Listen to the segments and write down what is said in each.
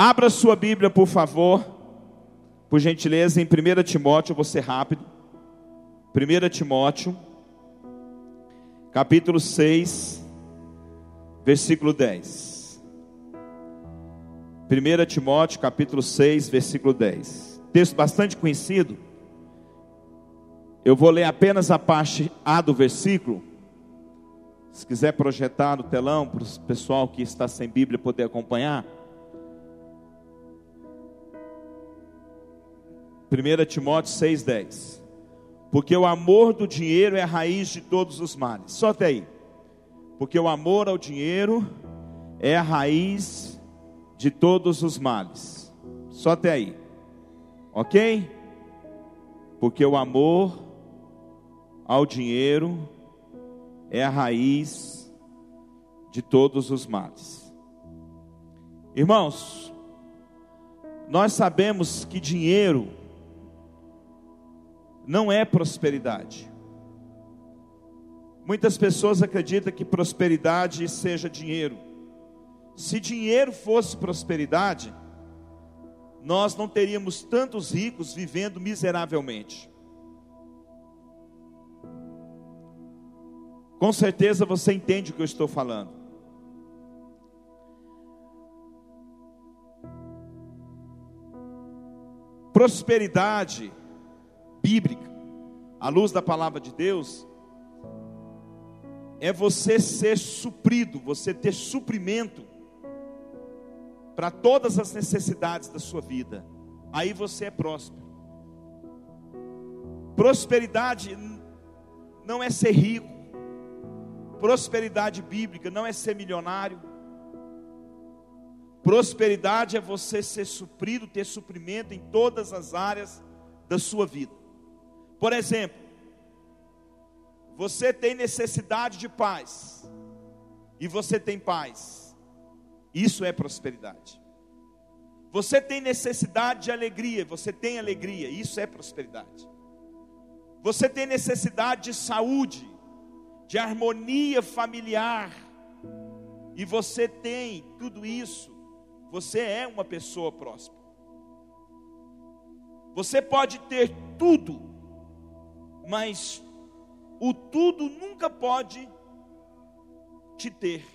Abra sua Bíblia, por favor, por gentileza, em 1 Timóteo, eu vou ser rápido. 1 Timóteo, capítulo 6, versículo 10. 1 Timóteo, capítulo 6, versículo 10. Texto bastante conhecido. Eu vou ler apenas a parte A do versículo. Se quiser projetar no telão para o pessoal que está sem Bíblia poder acompanhar. 1 Timóteo 6,10. Porque o amor do dinheiro é a raiz de todos os males. Só até aí. Porque o amor ao dinheiro é a raiz de todos os males. Só até aí. Ok? Porque o amor ao dinheiro é a raiz de todos os males. Irmãos, nós sabemos que dinheiro não é prosperidade. Muitas pessoas acreditam que prosperidade seja dinheiro. Se dinheiro fosse prosperidade, nós não teríamos tantos ricos vivendo miseravelmente. Com certeza você entende o que eu estou falando. Prosperidade bíblica, à luz da palavra de Deus, é você ser suprido, você ter suprimento para todas as necessidades da sua vida. Aí você é próspero. Prosperidade não é ser rico. Prosperidade bíblica não é ser milionário. Prosperidade é você ser suprido, ter suprimento em todas as áreas da sua vida. Por exemplo, você tem necessidade de paz, e você tem paz, isso é prosperidade. Você tem necessidade de alegria, você tem alegria, isso é prosperidade. Você tem necessidade de saúde, de harmonia familiar, e você tem tudo isso, você é uma pessoa próspera. Você pode ter tudo, mas o tudo nunca pode te ter.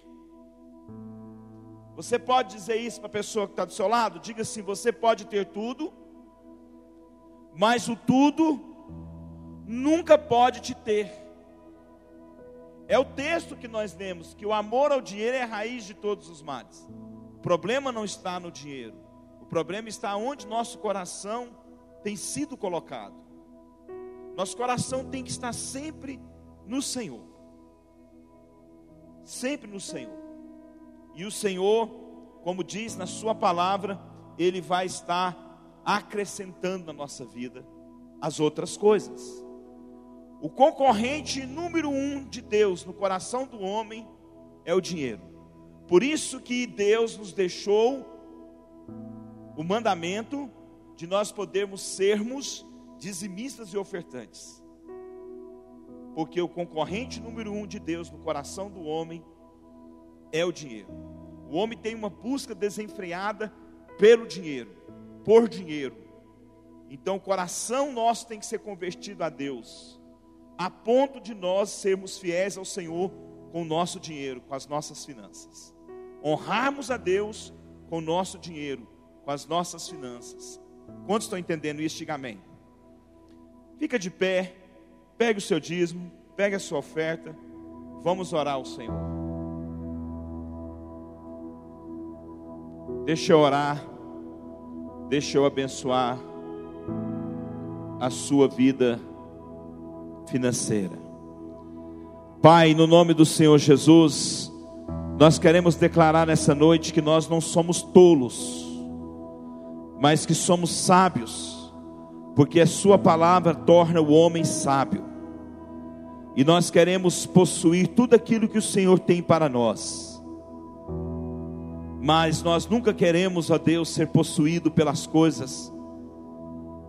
Você pode dizer isso para a pessoa que está do seu lado? Diga assim: você pode ter tudo, mas o tudo nunca pode te ter. É o texto que nós lemos: que o amor ao dinheiro é a raiz de todos os males. O problema não está no dinheiro, o problema está onde nosso coração tem sido colocado. Nosso coração tem que estar sempre no Senhor. Sempre no Senhor. E o Senhor, como diz na Sua palavra, Ele vai estar acrescentando na nossa vida as outras coisas. O concorrente número um de Deus no coração do homem é o dinheiro. Por isso que Deus nos deixou o mandamento de nós podermos sermos dizimistas e ofertantes. Porque o concorrente número um de Deus no coração do homem é o dinheiro. O homem tem uma busca desenfreada pelo dinheiro, por dinheiro. Então o coração nosso tem que ser convertido a Deus, a ponto de nós sermos fiéis ao Senhor com o nosso dinheiro, com as nossas finanças. Honrarmos a Deus com o nosso dinheiro, com as nossas finanças. Quantos estão entendendo isso? Diga amém. Fica de pé, pegue o seu dízimo, pegue a sua oferta, vamos orar ao Senhor. Deixa eu orar, deixa eu abençoar a sua vida financeira. Pai, no nome do Senhor Jesus, nós queremos declarar nessa noite que nós não somos tolos, mas que somos sábios porque a Sua palavra torna o homem sábio. E nós queremos possuir tudo aquilo que o Senhor tem para nós. Mas nós nunca queremos, ó Deus, ser possuído pelas coisas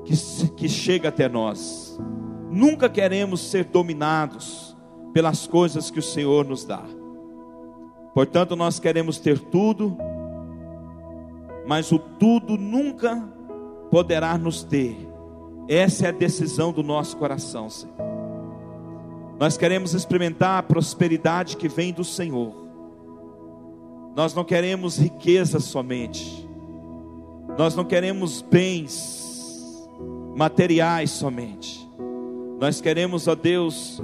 que, que chega até nós. Nunca queremos ser dominados pelas coisas que o Senhor nos dá. Portanto, nós queremos ter tudo, mas o tudo nunca poderá nos ter. Essa é a decisão do nosso coração, Senhor. Nós queremos experimentar a prosperidade que vem do Senhor. Nós não queremos riqueza somente. Nós não queremos bens materiais somente. Nós queremos, ó Deus,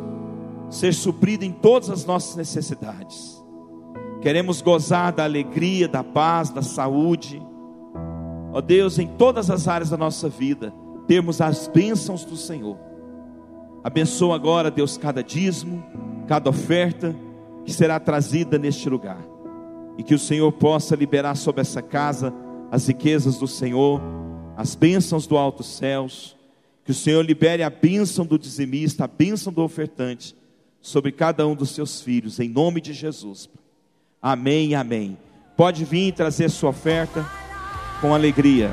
ser suprido em todas as nossas necessidades. Queremos gozar da alegria, da paz, da saúde. Ó Deus, em todas as áreas da nossa vida, termos as bênçãos do Senhor. Abençoa agora, Deus, cada dízimo, cada oferta que será trazida neste lugar. E que o Senhor possa liberar sobre essa casa as riquezas do Senhor, as bênçãos do alto céus. Que o Senhor libere a bênção do dizimista, a bênção do ofertante sobre cada um dos seus filhos, em nome de Jesus. Amém, amém. Pode vir trazer sua oferta com alegria.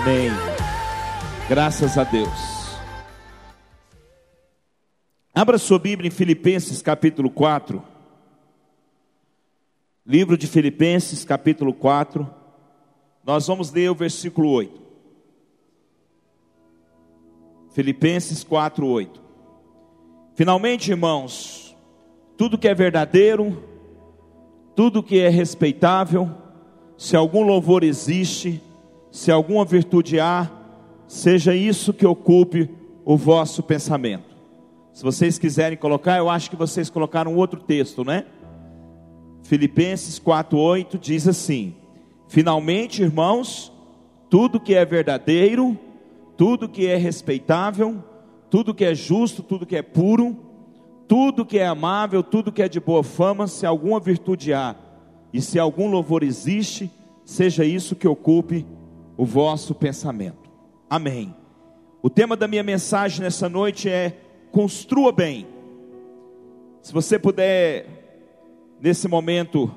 Amém. Graças a Deus. Abra sua Bíblia em Filipenses capítulo 4. Livro de Filipenses capítulo 4. Nós vamos ler o versículo 8. Filipenses 4, 8. Finalmente, irmãos, tudo que é verdadeiro, tudo que é respeitável, se algum louvor existe, se alguma virtude há, seja isso que ocupe o vosso pensamento. Se vocês quiserem colocar, eu acho que vocês colocaram outro texto, né? Filipenses 4:8 diz assim: Finalmente, irmãos, tudo que é verdadeiro, tudo que é respeitável, tudo que é justo, tudo que é puro, tudo que é amável, tudo que é de boa fama, se alguma virtude há e se algum louvor existe, seja isso que ocupe o vosso pensamento. Amém. O tema da minha mensagem nessa noite é: construa bem. Se você puder, nesse momento,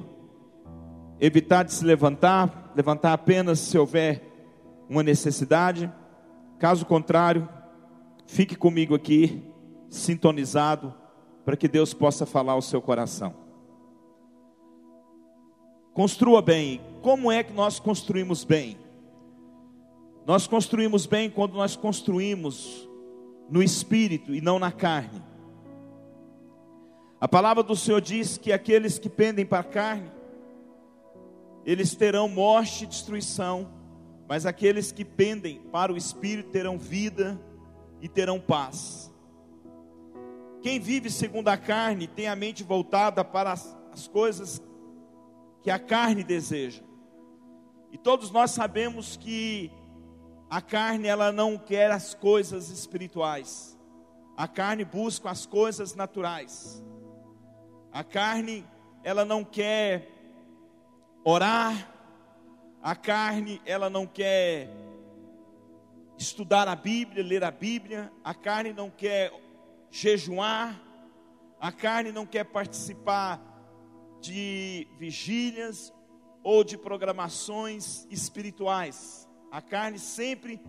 evitar de se levantar, levantar apenas se houver uma necessidade. Caso contrário, fique comigo aqui, sintonizado, para que Deus possa falar ao seu coração. Construa bem. Como é que nós construímos bem? Nós construímos bem quando nós construímos no espírito e não na carne. A palavra do Senhor diz que aqueles que pendem para a carne, eles terão morte e destruição, mas aqueles que pendem para o espírito terão vida e terão paz. Quem vive segundo a carne tem a mente voltada para as, as coisas que a carne deseja. E todos nós sabemos que a carne ela não quer as coisas espirituais. A carne busca as coisas naturais. A carne ela não quer orar. A carne ela não quer estudar a Bíblia, ler a Bíblia. A carne não quer jejuar. A carne não quer participar de vigílias ou de programações espirituais. A carne sempre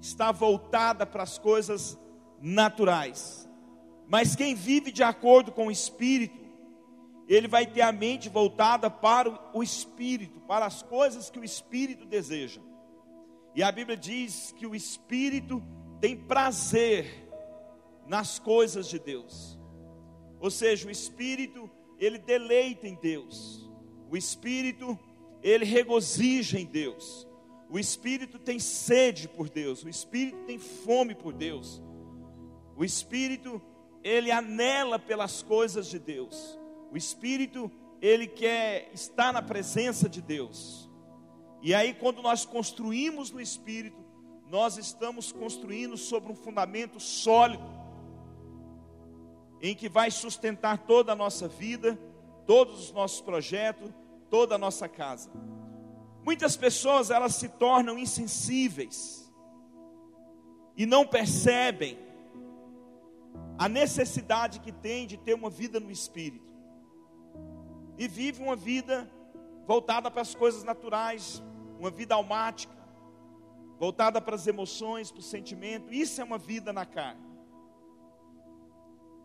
está voltada para as coisas naturais. Mas quem vive de acordo com o espírito, ele vai ter a mente voltada para o espírito, para as coisas que o espírito deseja. E a Bíblia diz que o espírito tem prazer nas coisas de Deus. Ou seja, o espírito, ele deleita em Deus. O espírito, ele regozija em Deus. O espírito tem sede por Deus, o espírito tem fome por Deus. O espírito, ele anela pelas coisas de Deus. O espírito, ele quer estar na presença de Deus. E aí quando nós construímos no espírito, nós estamos construindo sobre um fundamento sólido em que vai sustentar toda a nossa vida, todos os nossos projetos, toda a nossa casa. Muitas pessoas elas se tornam insensíveis e não percebem a necessidade que tem de ter uma vida no espírito. E vive uma vida voltada para as coisas naturais, uma vida almática, voltada para as emoções, para o sentimento. Isso é uma vida na carne.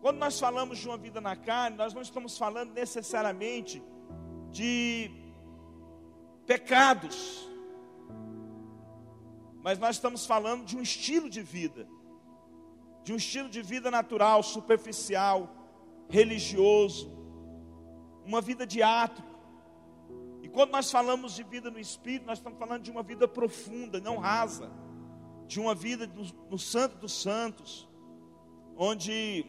Quando nós falamos de uma vida na carne, nós não estamos falando necessariamente de pecados, mas nós estamos falando de um estilo de vida, de um estilo de vida natural, superficial, religioso, uma vida de ato. E quando nós falamos de vida no Espírito, nós estamos falando de uma vida profunda, não rasa, de uma vida no, no Santo dos Santos, onde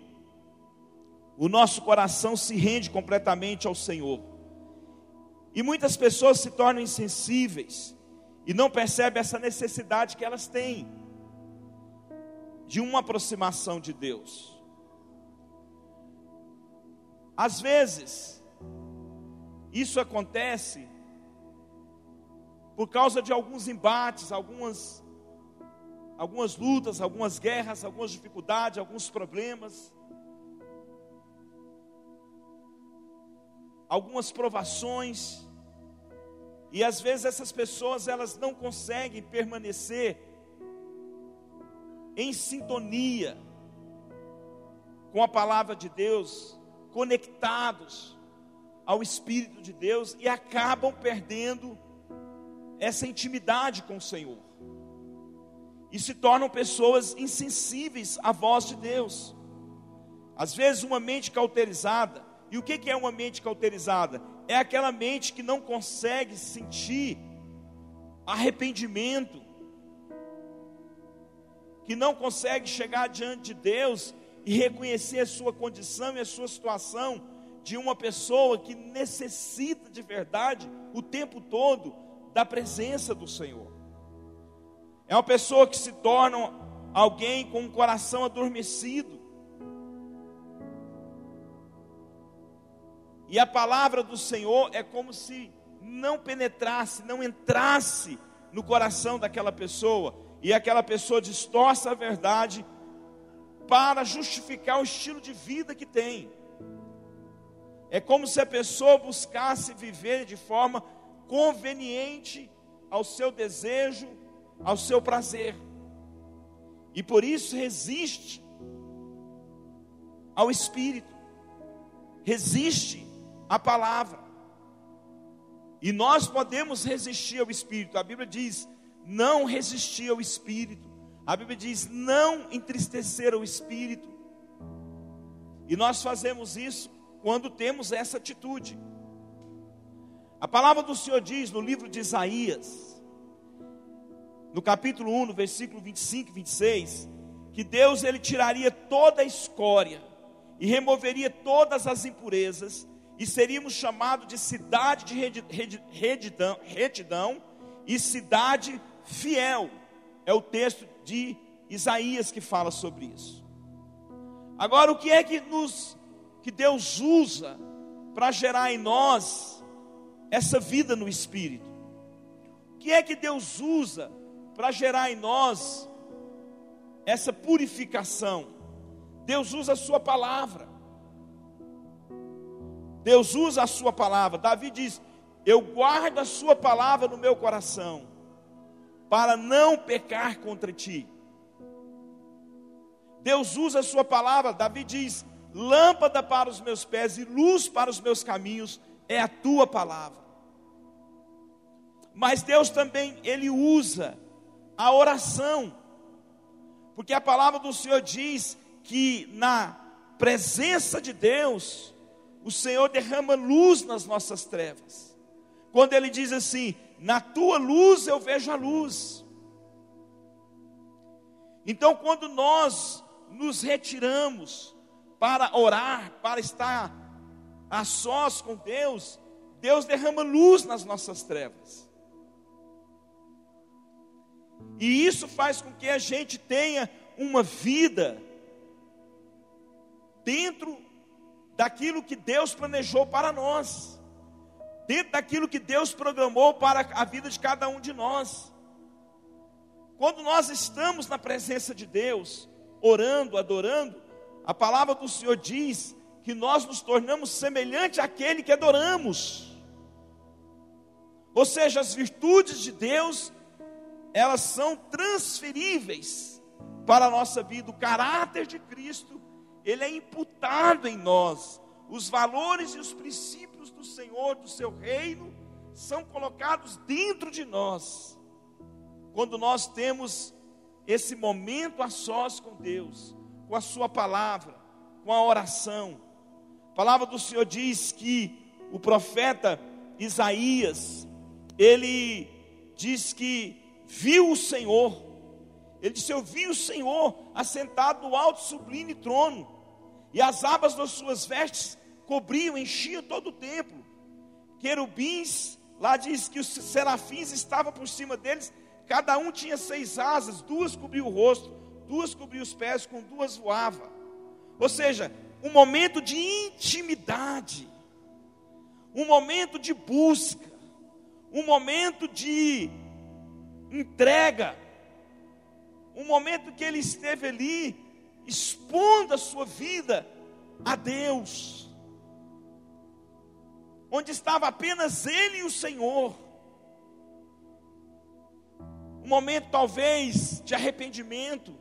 o nosso coração se rende completamente ao Senhor. E muitas pessoas se tornam insensíveis e não percebem essa necessidade que elas têm de uma aproximação de Deus. Às vezes, isso acontece por causa de alguns embates, algumas algumas lutas, algumas guerras, algumas dificuldades, alguns problemas. Algumas provações, e às vezes essas pessoas elas não conseguem permanecer em sintonia com a palavra de Deus, conectados ao Espírito de Deus e acabam perdendo essa intimidade com o Senhor. E se tornam pessoas insensíveis à voz de Deus. Às vezes, uma mente cauterizada, e o que é uma mente cauterizada? É aquela mente que não consegue sentir arrependimento, que não consegue chegar diante de Deus e reconhecer a sua condição e a sua situação de uma pessoa que necessita de verdade o tempo todo da presença do Senhor. É uma pessoa que se torna alguém com um coração adormecido, E a palavra do Senhor é como se não penetrasse, não entrasse no coração daquela pessoa, e aquela pessoa distorce a verdade para justificar o estilo de vida que tem. É como se a pessoa buscasse viver de forma conveniente ao seu desejo, ao seu prazer. E por isso resiste ao espírito. Resiste a palavra. E nós podemos resistir ao Espírito. A Bíblia diz: não resistir ao Espírito. A Bíblia diz: não entristecer o Espírito. E nós fazemos isso quando temos essa atitude. A palavra do Senhor diz no livro de Isaías, no capítulo 1, no versículo 25 e 26, que Deus ele tiraria toda a escória e removeria todas as impurezas e seríamos chamados de cidade de retidão, retidão e cidade fiel. É o texto de Isaías que fala sobre isso. Agora, o que é que nos que Deus usa para gerar em nós essa vida no espírito? O que é que Deus usa para gerar em nós essa purificação? Deus usa a sua palavra. Deus usa a sua palavra. Davi diz: Eu guardo a sua palavra no meu coração, para não pecar contra ti. Deus usa a sua palavra. Davi diz: Lâmpada para os meus pés e luz para os meus caminhos é a tua palavra. Mas Deus também, Ele usa a oração, porque a palavra do Senhor diz que na presença de Deus, o Senhor derrama luz nas nossas trevas. Quando Ele diz assim: Na tua luz eu vejo a luz. Então, quando nós nos retiramos para orar, para estar a sós com Deus, Deus derrama luz nas nossas trevas. E isso faz com que a gente tenha uma vida dentro daquilo que Deus planejou para nós, dentro daquilo que Deus programou para a vida de cada um de nós. Quando nós estamos na presença de Deus, orando, adorando, a palavra do Senhor diz que nós nos tornamos semelhante àquele que adoramos. Ou seja, as virtudes de Deus, elas são transferíveis para a nossa vida. O caráter de Cristo, ele é imputado em nós. Os valores e os princípios do Senhor, do seu reino, são colocados dentro de nós. Quando nós temos esse momento a sós com Deus, com a Sua palavra, com a oração. A palavra do Senhor diz que o profeta Isaías, ele diz que viu o Senhor, ele disse: Eu vi o Senhor assentado no alto sublime trono, e as abas das suas vestes cobriam, enchiam todo o templo. Querubins, lá diz que os serafins estavam por cima deles, cada um tinha seis asas, duas cobriam o rosto, duas cobriam os pés, com duas voava. Ou seja, um momento de intimidade, um momento de busca, um momento de entrega, um momento que ele esteve ali expondo a sua vida a Deus, onde estava apenas ele e o Senhor. Um momento talvez de arrependimento,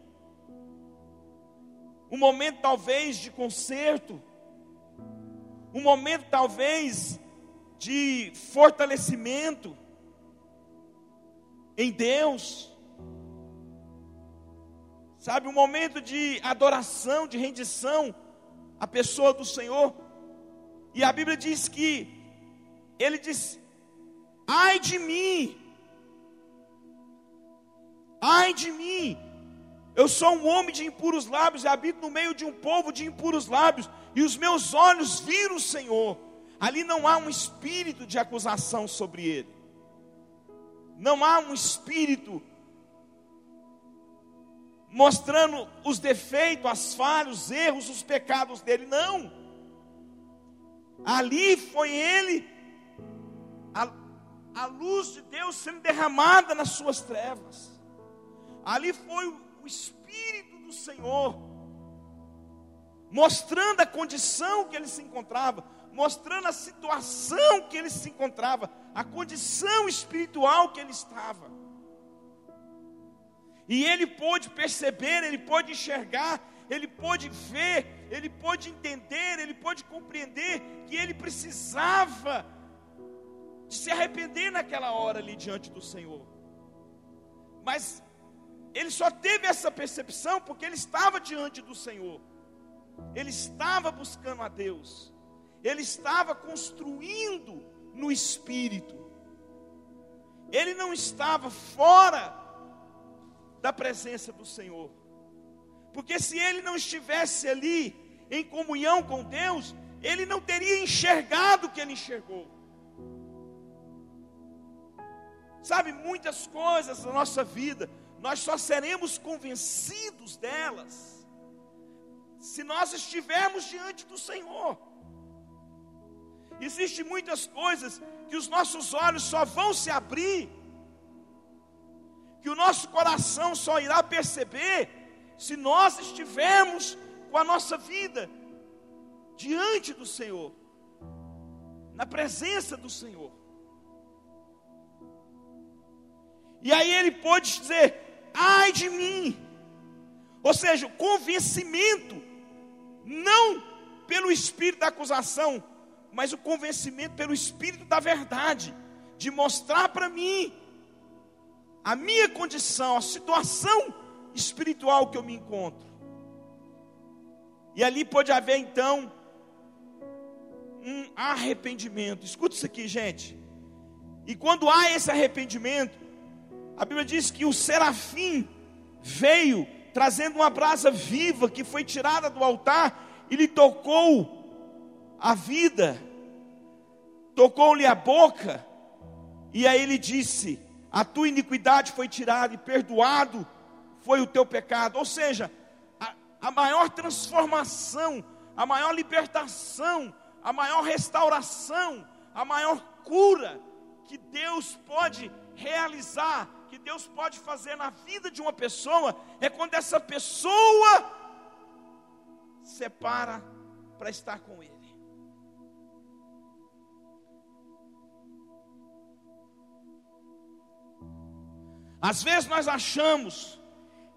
um momento talvez de conserto, um momento talvez de fortalecimento em Deus. Sabe, um momento de adoração, de rendição à pessoa do Senhor. E a Bíblia diz que ele diz: "Ai de mim! Ai de mim! Eu sou um homem de impuros lábios e habito no meio de um povo de impuros lábios, e os meus olhos viram o Senhor." Ali não há um espírito de acusação sobre ele. Não há um espírito mostrando os defeitos, as falhas, os erros, os pecados dele. Não. Ali foi ele, a, a luz de Deus sendo derramada nas suas trevas. Ali foi o, o Espírito do Senhor, mostrando a condição que ele se encontrava, mostrando a situação que ele se encontrava, a condição espiritual que ele estava. E ele pôde perceber, ele pôde enxergar, ele pôde ver, ele pôde entender, ele pôde compreender que ele precisava de se arrepender naquela hora ali diante do Senhor. Mas ele só teve essa percepção porque ele estava diante do Senhor. Ele estava buscando a Deus ele estava construindo no espírito. Ele não estava fora da presença do Senhor. Porque se ele não estivesse ali em comunhão com Deus, ele não teria enxergado o que ele enxergou. Sabe, muitas coisas na nossa vida, nós só seremos convencidos delas se nós estivermos diante do Senhor. Existem muitas coisas que os nossos olhos só vão se abrir, que o nosso coração só irá perceber se nós estivermos com a nossa vida diante do Senhor, na presença do Senhor. E aí ele pode dizer: ai de mim. Ou seja, o convencimento, não pelo espírito da acusação, mas o convencimento pelo Espírito da verdade, de mostrar para mim a minha condição, a situação espiritual que eu me encontro. E ali pode haver então um arrependimento. Escuta isso aqui, gente. E quando há esse arrependimento, a Bíblia diz que o serafim veio trazendo uma brasa viva que foi tirada do altar e lhe tocou a vida, tocou-lhe a boca, e aí ele disse: A tua iniquidade foi tirada e perdoado foi o teu pecado. Ou seja, a, a maior transformação, a maior libertação, a maior restauração, a maior cura que Deus pode realizar, que Deus pode fazer na vida de uma pessoa, é quando essa pessoa separa para estar com Ele. Às vezes nós achamos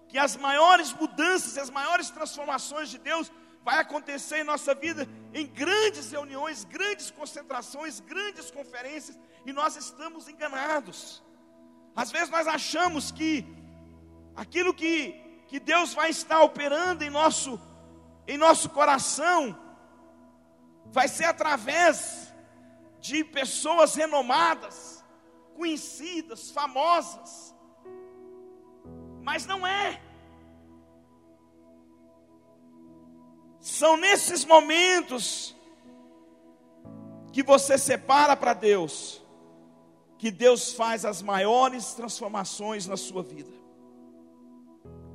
que as maiores mudanças, as maiores transformações de Deus vai acontecer em nossa vida em grandes reuniões, grandes concentrações, grandes conferências, e nós estamos enganados. Às vezes nós achamos que aquilo que, que Deus vai estar operando em nosso, em nosso coração vai ser através de pessoas renomadas, conhecidas, famosas. Mas não é. São nesses momentos que você separa para Deus, que Deus faz as maiores transformações na sua vida.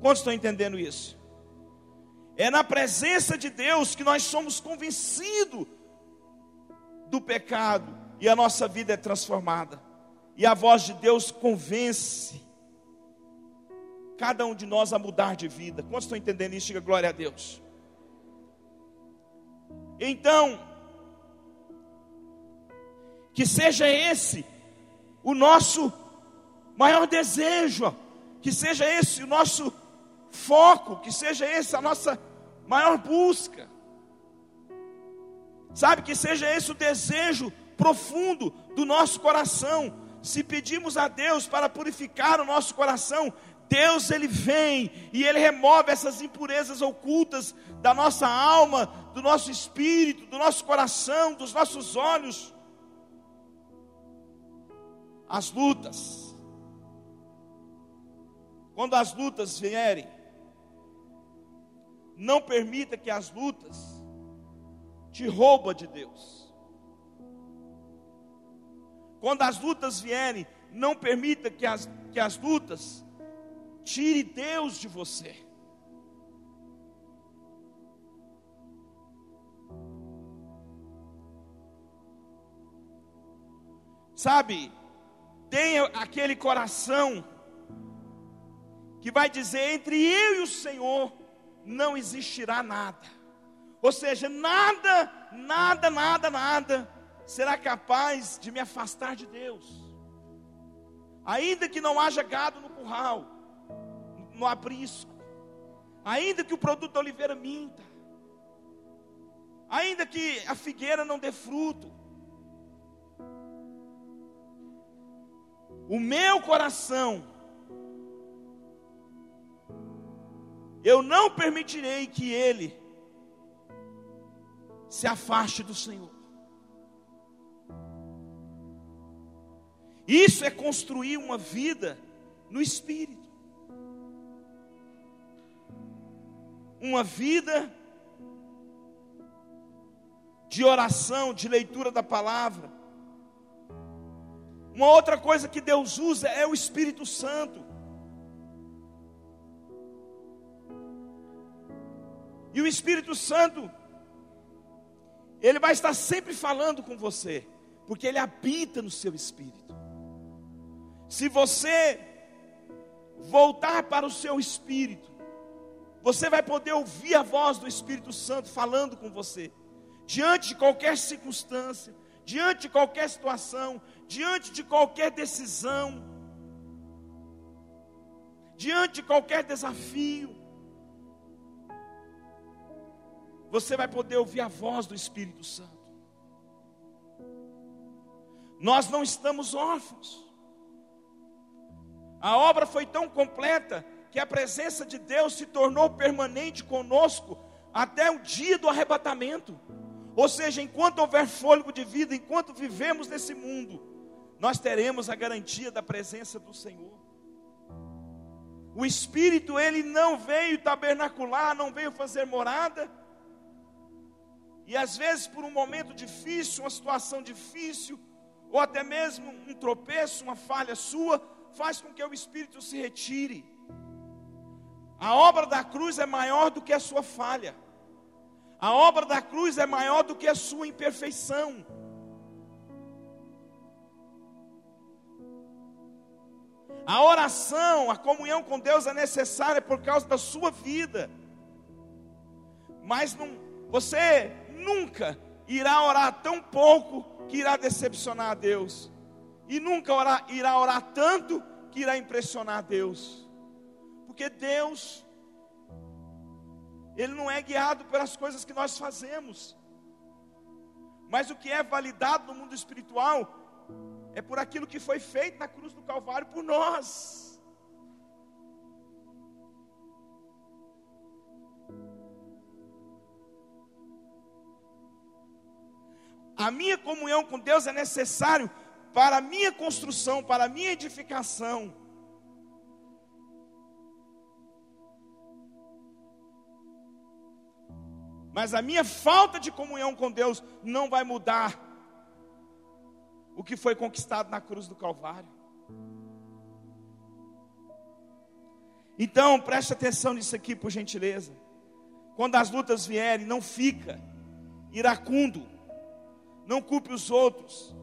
Quantos estão entendendo isso? É na presença de Deus que nós somos convencidos do pecado e a nossa vida é transformada. E a voz de Deus convence cada um de nós a mudar de vida. Quantos estão entendendo isso? Diga glória a Deus. Então, que seja esse o nosso maior desejo, que seja esse o nosso foco, que seja esse a nossa maior busca. Sabe que seja esse o desejo profundo do nosso coração. Se pedimos a Deus para purificar o nosso coração, Deus ele vem e ele remove essas impurezas ocultas da nossa alma, do nosso espírito, do nosso coração, dos nossos olhos. As lutas. Quando as lutas vierem, não permita que as lutas te roubem de Deus. Quando as lutas vierem, não permita que as, que as lutas Tire Deus de você. Sabe, tenha aquele coração que vai dizer: entre eu e o Senhor não existirá nada. Ou seja, nada, nada, nada, nada será capaz de me afastar de Deus. Ainda que não haja gado no curral, no aprisco, ainda que o produto da oliveira minta, ainda que a figueira não dê fruto, o meu coração, eu não permitirei que ele se afaste do Senhor. Isso é construir uma vida no Espírito. Uma vida de oração, de leitura da palavra. Uma outra coisa que Deus usa é o Espírito Santo. E o Espírito Santo, ele vai estar sempre falando com você, porque ele habita no seu espírito. Se você voltar para o seu espírito, você vai poder ouvir a voz do Espírito Santo falando com você, diante de qualquer circunstância, diante de qualquer situação, diante de qualquer decisão, diante de qualquer desafio. Você vai poder ouvir a voz do Espírito Santo. Nós não estamos órfãos. A obra foi tão completa que a presença de Deus se tornou permanente conosco até o dia do arrebatamento. Ou seja, enquanto houver fôlego de vida, enquanto vivemos nesse mundo, nós teremos a garantia da presença do Senhor. O Espírito, ele não veio tabernacular, não veio fazer morada. E às vezes, por um momento difícil, uma situação difícil, ou até mesmo um tropeço, uma falha sua, faz com que o Espírito se retire. A obra da cruz é maior do que a sua falha. A obra da cruz é maior do que a sua imperfeição. A oração, a comunhão com Deus é necessária por causa da sua vida. Mas não, você nunca irá orar tão pouco que irá decepcionar a Deus. E nunca orar, irá orar tanto que irá impressionar a Deus. Porque Deus, Ele não é guiado pelas coisas que nós fazemos. Mas o que é validado no mundo espiritual é por aquilo que foi feito na cruz do Calvário por nós. A minha comunhão com Deus é necessário para a minha construção, para a minha edificação. Mas a minha falta de comunhão com Deus não vai mudar o que foi conquistado na cruz do Calvário. Então, preste atenção nisso aqui, por gentileza. Quando as lutas vierem, não fica iracundo, não culpe os outros,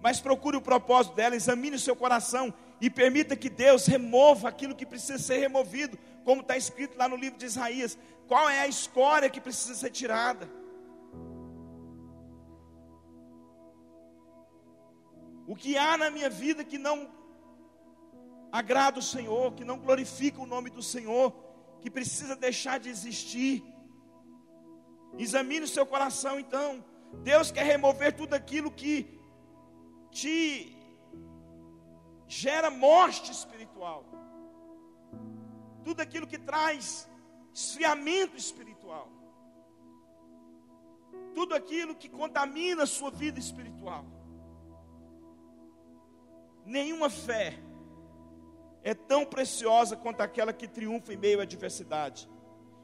mas procure o propósito dela, examine o seu coração e permita que Deus remova aquilo que precisa ser removido, como está escrito lá no livro de Isaías. Qual é a escória que precisa ser tirada? O que há na minha vida que não agrada o Senhor, que não glorifica o nome do Senhor, que precisa deixar de existir. Examine o seu coração então. Deus quer remover tudo aquilo que te gera morte espiritual. Tudo aquilo que traz esfriamento espiritual. Tudo aquilo que contamina a sua vida espiritual. Nenhuma fé é tão preciosa quanto aquela que triunfa em meio à adversidade.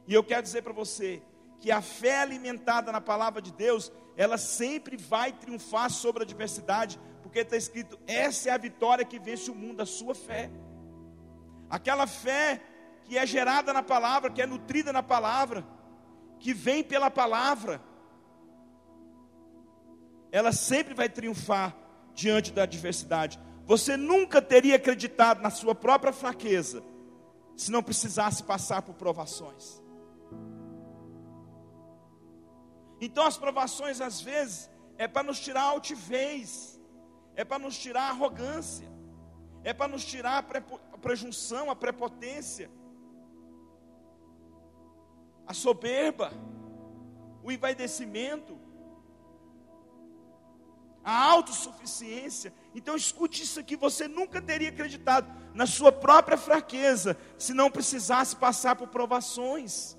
E eu quero dizer para você que a fé alimentada na palavra de Deus, ela sempre vai triunfar sobre a adversidade, porque está escrito: essa é a vitória que vence o mundo, a sua fé. Aquela fé que é gerada na palavra, que é nutrida na palavra, que vem pela palavra, ela sempre vai triunfar diante da adversidade. Você nunca teria acreditado na sua própria fraqueza se não precisasse passar por provações. Então as provações às vezes é para nos tirar altivez, é para nos tirar arrogância, é para nos tirar a prejunção, a prepotência, a soberba, o envaidecimento, a autossuficiência. Então escute isso aqui: você nunca teria acreditado na sua própria fraqueza se não precisasse passar por provações.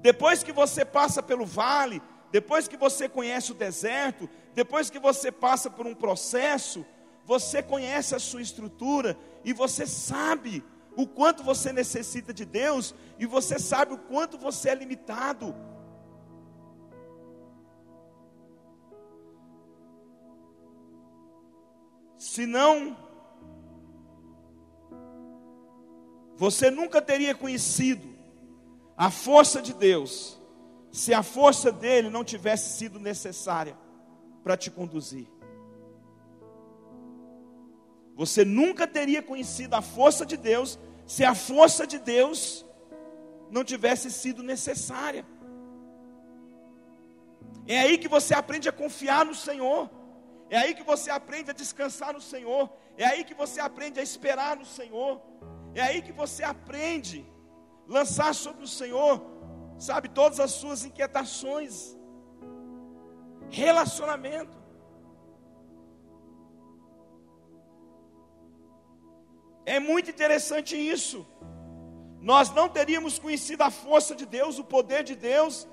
Depois que você passa pelo vale, depois que você conhece o deserto, depois que você passa por um processo, você conhece a sua estrutura e você sabe o quanto você necessita de Deus e você sabe o quanto você é limitado. Senão, você nunca teria conhecido a força de Deus, se a força dele não tivesse sido necessária para te conduzir. Você nunca teria conhecido a força de Deus se a força de Deus não tivesse sido necessária. É aí que você aprende a confiar no Senhor. É aí que você aprende a descansar no Senhor. É aí que você aprende a esperar no Senhor. É aí que você aprende a lançar sobre o Senhor, sabe, todas as suas inquietações. Relacionamento. É muito interessante isso. Nós não teríamos conhecido a força de Deus, o poder de Deus,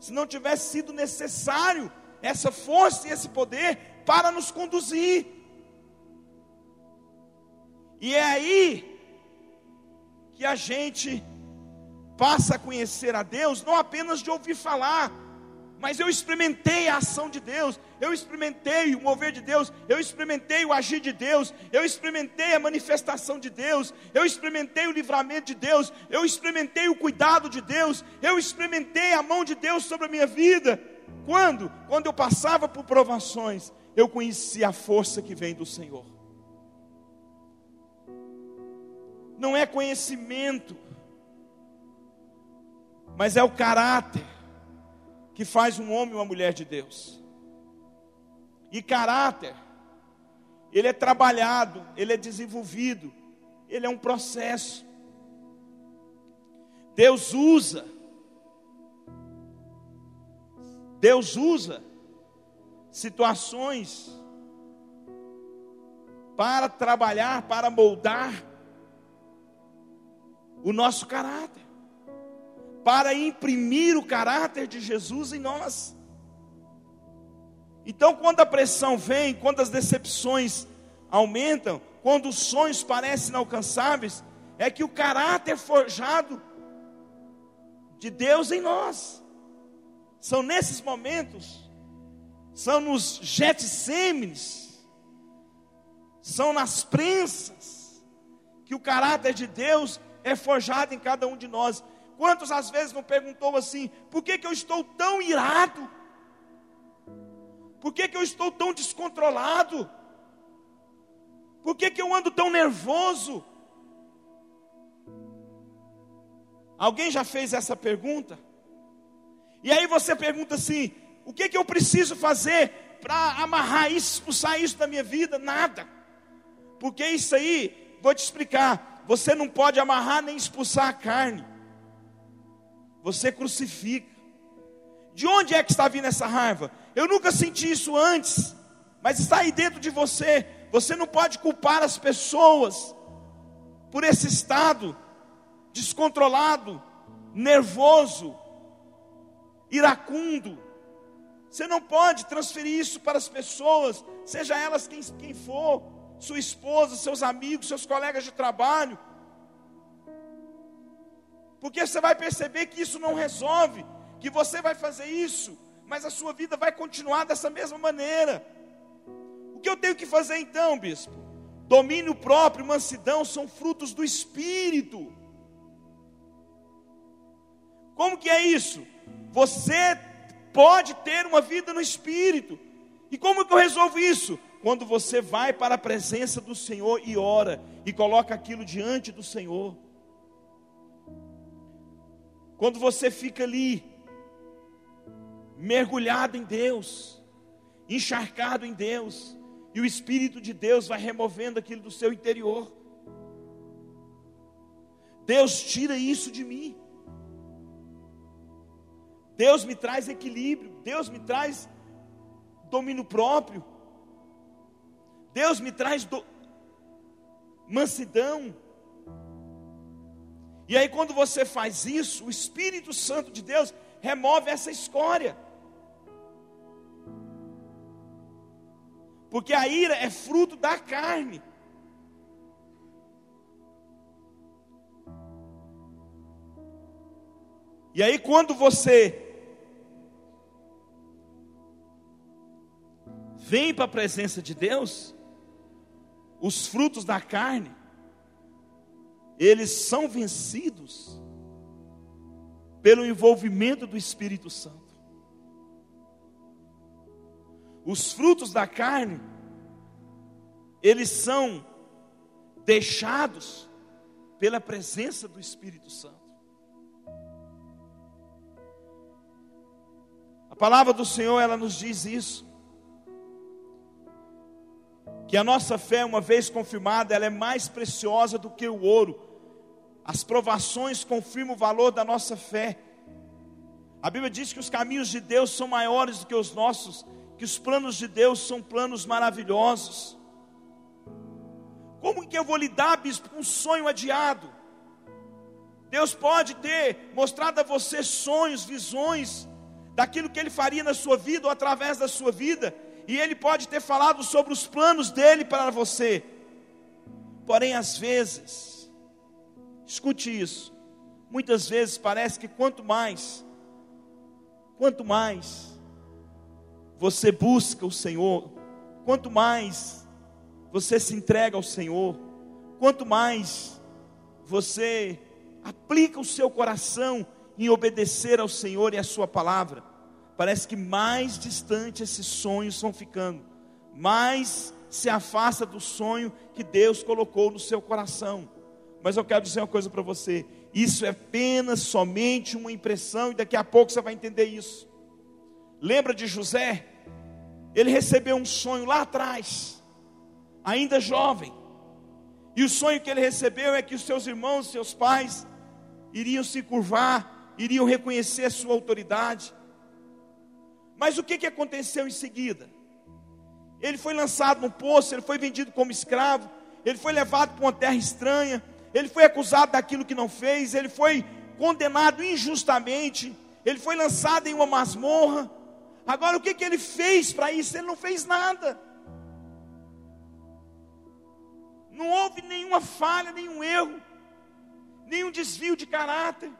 se não tivesse sido necessário essa força e esse poder para nos conduzir. E é aí que a gente passa a conhecer a Deus, não apenas de ouvir falar, mas eu experimentei a ação de Deus, eu experimentei o mover de Deus, eu experimentei o agir de Deus, eu experimentei a manifestação de Deus, eu experimentei o livramento de Deus, eu experimentei o cuidado de Deus, eu experimentei a mão de Deus sobre a minha vida. Quando? Quando eu passava por provações, eu conhecia a força que vem do Senhor. Não é conhecimento, mas é o caráter que faz um homem uma mulher de Deus. E caráter, ele é trabalhado, ele é desenvolvido, ele é um processo. Deus usa, Deus usa situações para trabalhar, para moldar o nosso caráter para imprimir o caráter de Jesus em nós. Então, quando a pressão vem, quando as decepções aumentam, quando os sonhos parecem inalcançáveis, é que o caráter forjado de Deus em nós. São nesses momentos, são nos Getsêmenes, são nas prensas, que o caráter de Deus é forjado em cada um de nós. Quantos às vezes não perguntou assim: por que, que eu estou tão irado? Por que, que eu estou tão descontrolado? Por que, que eu ando tão nervoso? Alguém já fez essa pergunta? E aí você pergunta assim: o que, que eu preciso fazer para amarrar isso, expulsar isso da minha vida? Nada. Porque isso aí, vou te explicar: você não pode amarrar nem expulsar a carne você crucifica. De onde é que está vindo essa raiva? Eu nunca senti isso antes, mas está aí dentro de você. Você não pode culpar as pessoas por esse estado descontrolado, nervoso, iracundo. Você não pode transferir isso para as pessoas, seja elas quem, quem for, sua esposa, seus amigos, seus colegas de trabalho. Porque você vai perceber que isso não resolve, que você vai fazer isso, mas a sua vida vai continuar dessa mesma maneira. O que eu tenho que fazer então, bispo? Domínio próprio, mansidão são frutos do espírito. Como que é isso? Você pode ter uma vida no espírito. E como que eu resolvo isso? Quando você vai para a presença do Senhor e ora e coloca aquilo diante do Senhor. Quando você fica ali, mergulhado em Deus, encharcado em Deus, e o Espírito de Deus vai removendo aquilo do seu interior. Deus tira isso de mim. Deus me traz equilíbrio, Deus me traz domínio próprio. Deus me traz do... mansidão. E aí, quando você faz isso, o Espírito Santo de Deus remove essa escória. Porque a ira é fruto da carne. E aí, quando você vem para a presença de Deus, os frutos da carne eles são vencidos pelo envolvimento do Espírito Santo. Os frutos da carne, eles são deixados pela presença do Espírito Santo. A palavra do Senhor, ela nos diz isso que a nossa fé, uma vez confirmada, ela é mais preciosa do que o ouro. As provações confirmam o valor da nossa fé. A Bíblia diz que os caminhos de Deus são maiores do que os nossos, que os planos de Deus são planos maravilhosos. Como que eu vou lidar, bispo, com um sonho adiado? Deus pode ter mostrado a você sonhos, visões daquilo que Ele faria na sua vida ou através da sua vida, e Ele pode ter falado sobre os planos dele para você. Porém, às vezes, Escute isso. Muitas vezes parece que quanto mais, quanto mais você busca o Senhor, quanto mais você se entrega ao Senhor, quanto mais você aplica o seu coração em obedecer ao Senhor e à Sua palavra, parece que mais distante esses sonhos vão ficando, mais se afasta do sonho que Deus colocou no seu coração. Mas eu quero dizer uma coisa para você: isso é apenas somente uma impressão, e daqui a pouco você vai entender isso. Lembra de José? Ele recebeu um sonho lá atrás, ainda jovem, e o sonho que ele recebeu é que os seus irmãos, seus pais, iriam se curvar, iriam reconhecer a sua autoridade. Mas o que, que aconteceu em seguida? Ele foi lançado no poço, ele foi vendido como escravo, ele foi levado para uma terra estranha, ele foi acusado daquilo que não fez, ele foi condenado injustamente, ele foi lançado em uma masmorra. Agora, o que, que ele fez para isso? Ele não fez nada. Não houve nenhuma falha, nenhum erro, nenhum desvio de caráter.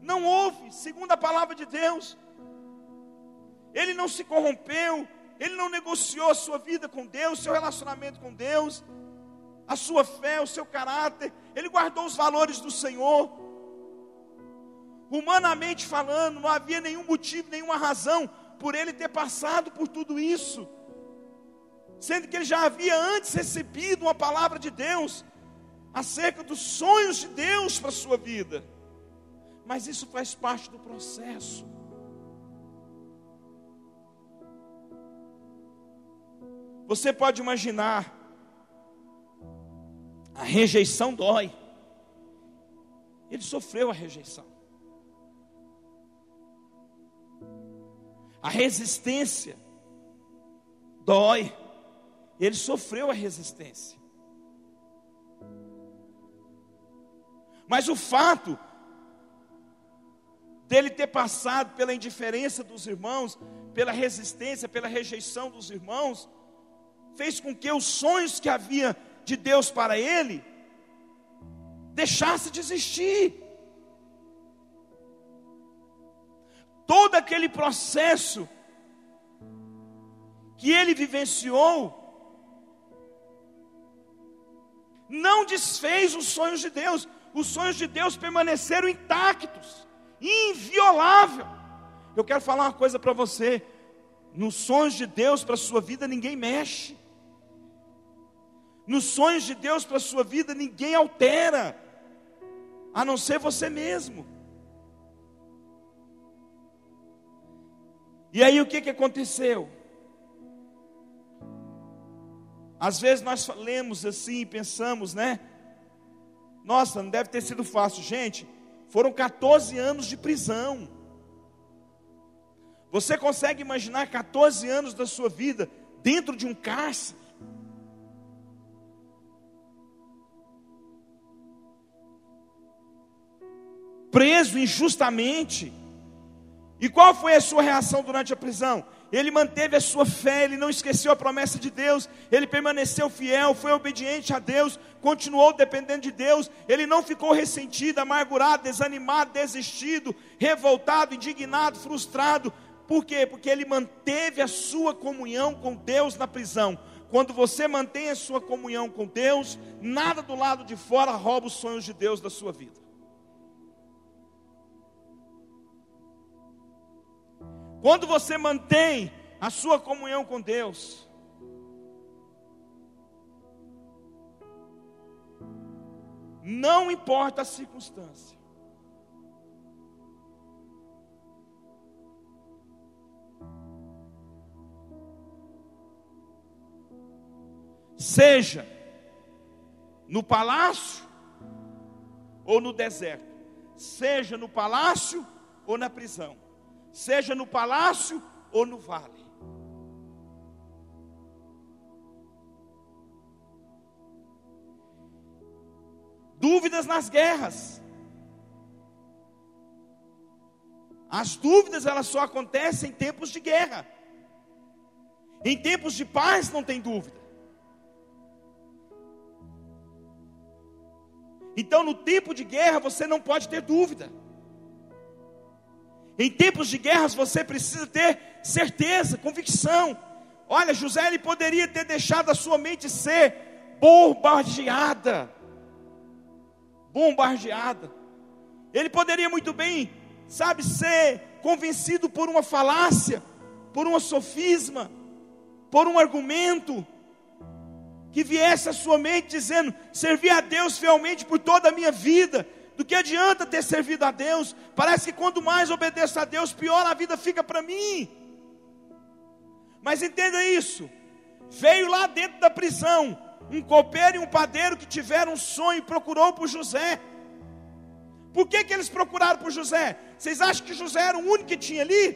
Não houve, segundo a palavra de Deus. Ele não se corrompeu, ele não negociou a sua vida com Deus, seu relacionamento com Deus a sua fé, o seu caráter, ele guardou os valores do Senhor. Humanamente falando, não havia nenhum motivo, nenhuma razão por ele ter passado por tudo isso, sendo que ele já havia antes recebido uma palavra de Deus acerca dos sonhos de Deus para a sua vida. Mas isso faz parte do processo. Você pode imaginar a rejeição dói. Ele sofreu a rejeição. A resistência dói. Ele sofreu a resistência. Mas o fato dele ter passado pela indiferença dos irmãos, pela resistência, pela rejeição dos irmãos, fez com que os sonhos que havia de Deus para ele, deixasse de existir. Todo aquele processo que ele vivenciou, não desfez os sonhos de Deus, os sonhos de Deus permaneceram intactos, inviolável. Eu quero falar uma coisa para você: nos sonhos de Deus para a sua vida ninguém mexe nos sonhos de Deus para a sua vida, ninguém altera, a não ser você mesmo. E aí o que, que aconteceu? Às vezes nós lemos assim e pensamos, né? Nossa, não deve ter sido fácil. Gente, foram 14 anos de prisão. Você consegue imaginar 14 anos da sua vida dentro de um cárcere? Preso injustamente. E qual foi a sua reação durante a prisão? Ele manteve a sua fé, ele não esqueceu a promessa de Deus, ele permaneceu fiel, foi obediente a Deus, continuou dependendo de Deus, ele não ficou ressentido, amargurado, desanimado, desistido, revoltado, indignado, frustrado. Por quê? Porque ele manteve a sua comunhão com Deus na prisão. Quando você mantém a sua comunhão com Deus, nada do lado de fora rouba os sonhos de Deus da sua vida. Quando você mantém a sua comunhão com Deus, não importa a circunstância, seja no palácio ou no deserto, seja no palácio ou na prisão seja no palácio ou no vale. Dúvidas nas guerras. As dúvidas elas só acontecem em tempos de guerra. Em tempos de paz não tem dúvida. Então, no tempo de guerra, você não pode ter dúvida. Em tempos de guerras você precisa ter certeza, convicção. Olha, José ele poderia ter deixado a sua mente ser bombardeada. Bombardeada. Ele poderia muito bem, sabe, ser convencido por uma falácia, por uma sofisma, por um argumento que viesse à sua mente dizendo: servir a Deus fielmente por toda a minha vida. Do que adianta ter servido a Deus? Parece que quanto mais obedeço a Deus, pior a vida fica para mim. Mas entenda isso: veio lá dentro da prisão um copeiro e um padeiro que tiveram um sonho e procurou por José. Por que, que eles procuraram por José? Vocês acham que José era o único que tinha ali?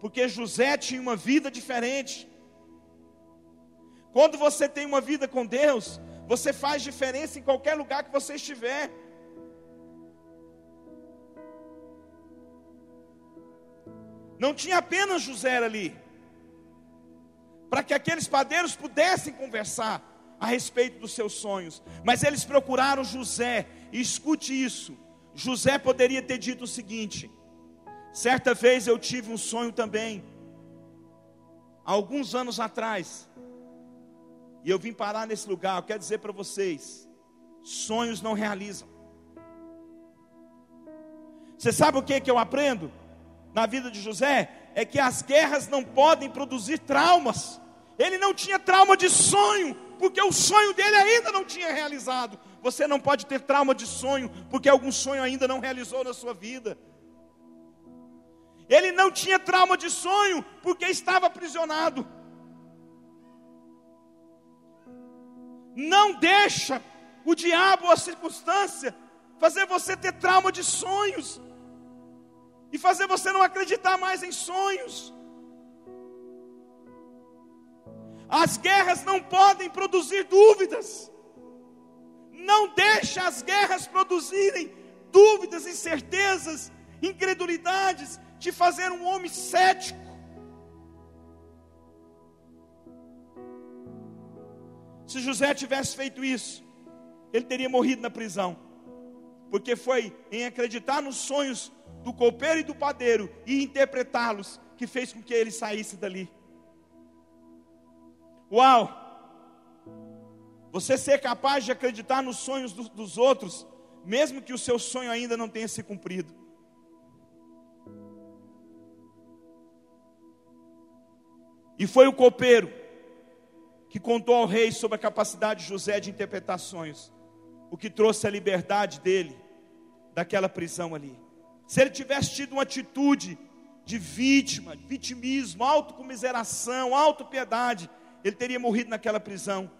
Porque José tinha uma vida diferente. Quando você tem uma vida com Deus, você faz diferença em qualquer lugar que você estiver. Não tinha apenas José ali, para que aqueles padeiros pudessem conversar a respeito dos seus sonhos, mas eles procuraram José, e escute isso: José poderia ter dito o seguinte: certa vez eu tive um sonho também, alguns anos atrás, e eu vim parar nesse lugar. Eu quero dizer para vocês: sonhos não realizam. Você sabe o que, que eu aprendo na vida de José? É que as guerras não podem produzir traumas. Ele não tinha trauma de sonho, porque o sonho dele ainda não tinha realizado. Você não pode ter trauma de sonho, porque algum sonho ainda não realizou na sua vida. Ele não tinha trauma de sonho, porque estava aprisionado. Não deixa o diabo ou a circunstância fazer você ter trauma de sonhos e fazer você não acreditar mais em sonhos. As guerras não podem produzir dúvidas. Não deixa as guerras produzirem dúvidas, incertezas, incredulidades, te fazer um homem cético. Se José tivesse feito isso, ele teria morrido na prisão, porque foi em acreditar nos sonhos do copeiro e do padeiro e interpretá-los que fez com que ele saísse dali. Uau! Você ser capaz de acreditar nos sonhos do, dos outros, mesmo que o seu sonho ainda não tenha se cumprido. E foi o copeiro que contou ao rei sobre a capacidade de José de interpretar sonhos, o que trouxe a liberdade dele daquela prisão ali. Se ele tivesse tido uma atitude de vítima, vitimismo, autocomiseração, autopiedade, ele teria morrido naquela prisão.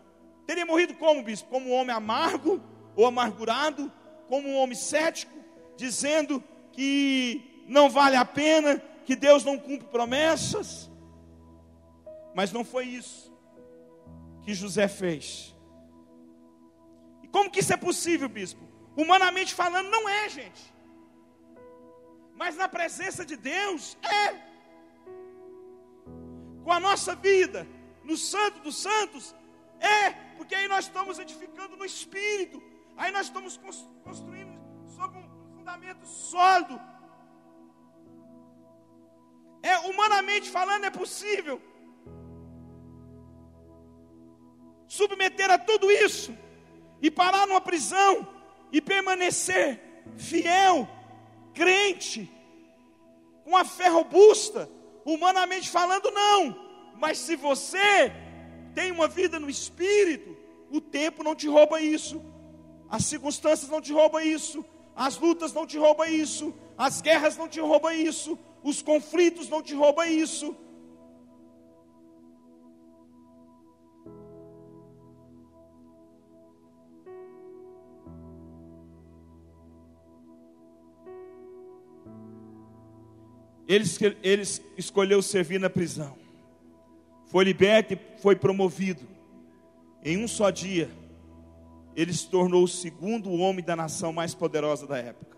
Teria morrido como, bispo? Como um homem amargo ou amargurado, como um homem cético, dizendo que não vale a pena, que Deus não cumpre promessas. Mas não foi isso que José fez. E como que isso é possível, bispo? Humanamente falando, não é, gente. Mas na presença de Deus, é. Com a nossa vida, no Santo dos Santos, é. Porque aí nós estamos edificando no Espírito. Aí nós estamos construindo sobre um fundamento sólido. É, humanamente falando, é possível. submeter a tudo isso e parar numa prisão e permanecer fiel, crente, com a fé robusta, humanamente falando, não. Mas se você tem uma vida no espírito, o tempo não te rouba isso, as circunstâncias não te roubam isso, as lutas não te roubam isso, as guerras não te roubam isso, os conflitos não te roubam isso. Ele, ele escolheu servir na prisão. Foi liberto e foi promovido. Em um só dia, ele se tornou o segundo homem da nação mais poderosa da época.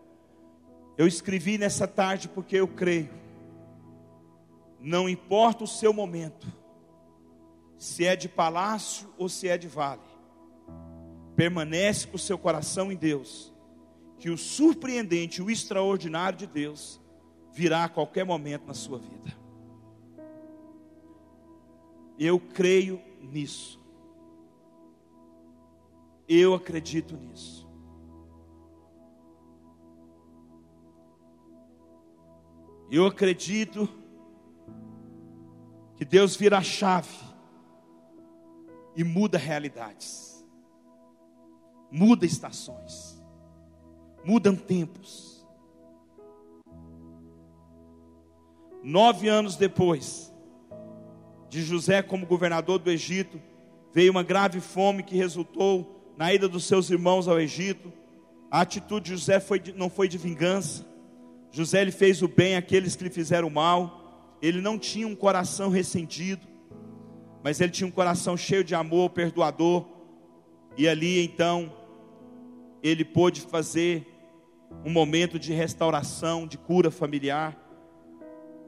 Eu escrevi nessa tarde porque eu creio. Não importa o seu momento, se é de palácio ou se é de vale, permanece com o seu coração em Deus, que o surpreendente, o extraordinário de Deus virá a qualquer momento na sua vida. Eu creio nisso. Eu acredito nisso. Eu acredito que Deus vira a chave e muda realidades, muda estações, mudam tempos. Nove anos depois de José como governador do Egito, veio uma grave fome que resultou na ida dos seus irmãos ao Egito, a atitude de José foi de, não foi de vingança. José lhe fez o bem àqueles que lhe fizeram mal. Ele não tinha um coração ressentido, mas ele tinha um coração cheio de amor, perdoador. E ali então ele pôde fazer um momento de restauração, de cura familiar.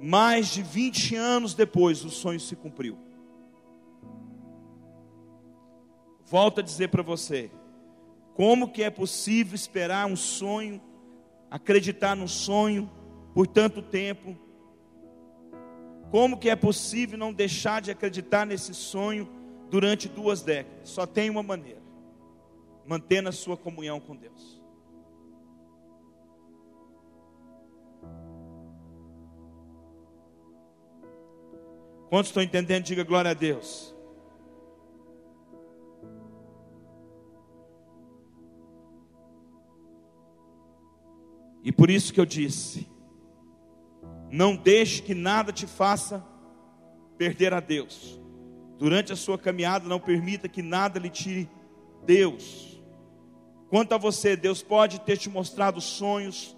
Mais de 20 anos depois, o sonho se cumpriu. Volto a dizer para você, como que é possível esperar um sonho, acreditar num sonho por tanto tempo? Como que é possível não deixar de acreditar nesse sonho durante duas décadas? Só tem uma maneira: mantendo a sua comunhão com Deus. Quantos estão entendendo? Diga glória a Deus. E por isso que eu disse: não deixe que nada te faça perder a Deus. Durante a sua caminhada, não permita que nada lhe tire Deus. Quanto a você, Deus pode ter te mostrado sonhos,